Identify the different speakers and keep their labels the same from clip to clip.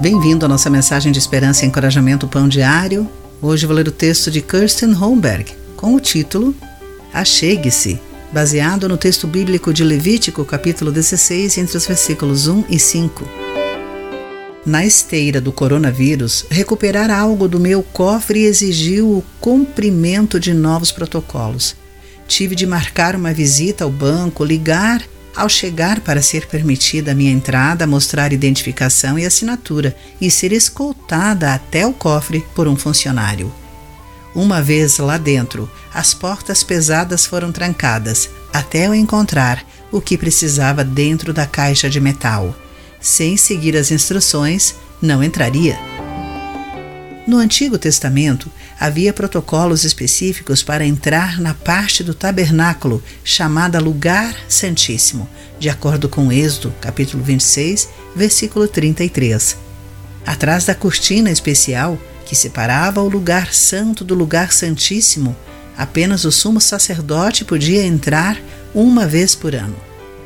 Speaker 1: Bem-vindo à nossa mensagem de esperança e encorajamento Pão Diário. Hoje vou ler o texto de Kirsten Holmberg com o título Achegue-se, baseado no texto bíblico de Levítico, capítulo 16, entre os versículos 1 e 5. Na esteira do coronavírus, recuperar algo do meu cofre exigiu o cumprimento de novos protocolos. Tive de marcar uma visita ao banco, ligar ao chegar para ser permitida a minha entrada, mostrar identificação e assinatura e ser escoltada até o cofre por um funcionário. Uma vez lá dentro, as portas pesadas foram trancadas até eu encontrar o que precisava dentro da caixa de metal. Sem seguir as instruções, não entraria. No Antigo Testamento, havia protocolos específicos para entrar na parte do tabernáculo chamada Lugar Santíssimo, de acordo com Êxodo, capítulo 26, versículo 33. Atrás da cortina especial que separava o lugar santo do lugar santíssimo, apenas o sumo sacerdote podia entrar uma vez por ano.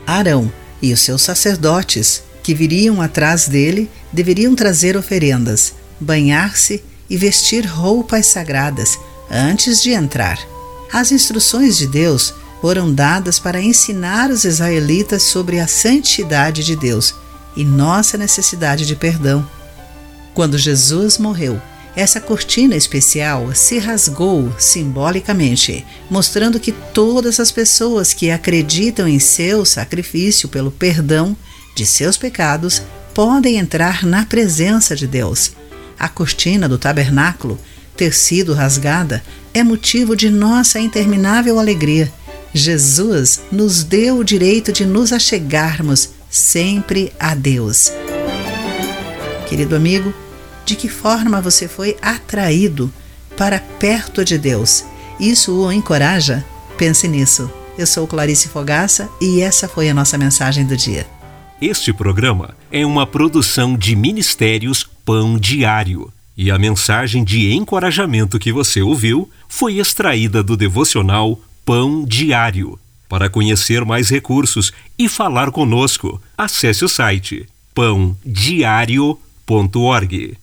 Speaker 1: Arão e os seus sacerdotes, que viriam atrás dele, deveriam trazer oferendas, banhar-se e vestir roupas sagradas antes de entrar. As instruções de Deus foram dadas para ensinar os israelitas sobre a santidade de Deus e nossa necessidade de perdão. Quando Jesus morreu, essa cortina especial se rasgou simbolicamente, mostrando que todas as pessoas que acreditam em seu sacrifício pelo perdão de seus pecados podem entrar na presença de Deus a cortina do tabernáculo ter sido rasgada é motivo de nossa interminável alegria. Jesus nos deu o direito de nos achegarmos sempre a Deus. Querido amigo, de que forma você foi atraído para perto de Deus? Isso o encoraja? Pense nisso. Eu sou Clarice Fogaça e essa foi a nossa mensagem do dia.
Speaker 2: Este programa é uma produção de Ministérios Pão Diário. E a mensagem de encorajamento que você ouviu foi extraída do devocional Pão Diário. Para conhecer mais recursos e falar conosco, acesse o site pãodiario.org.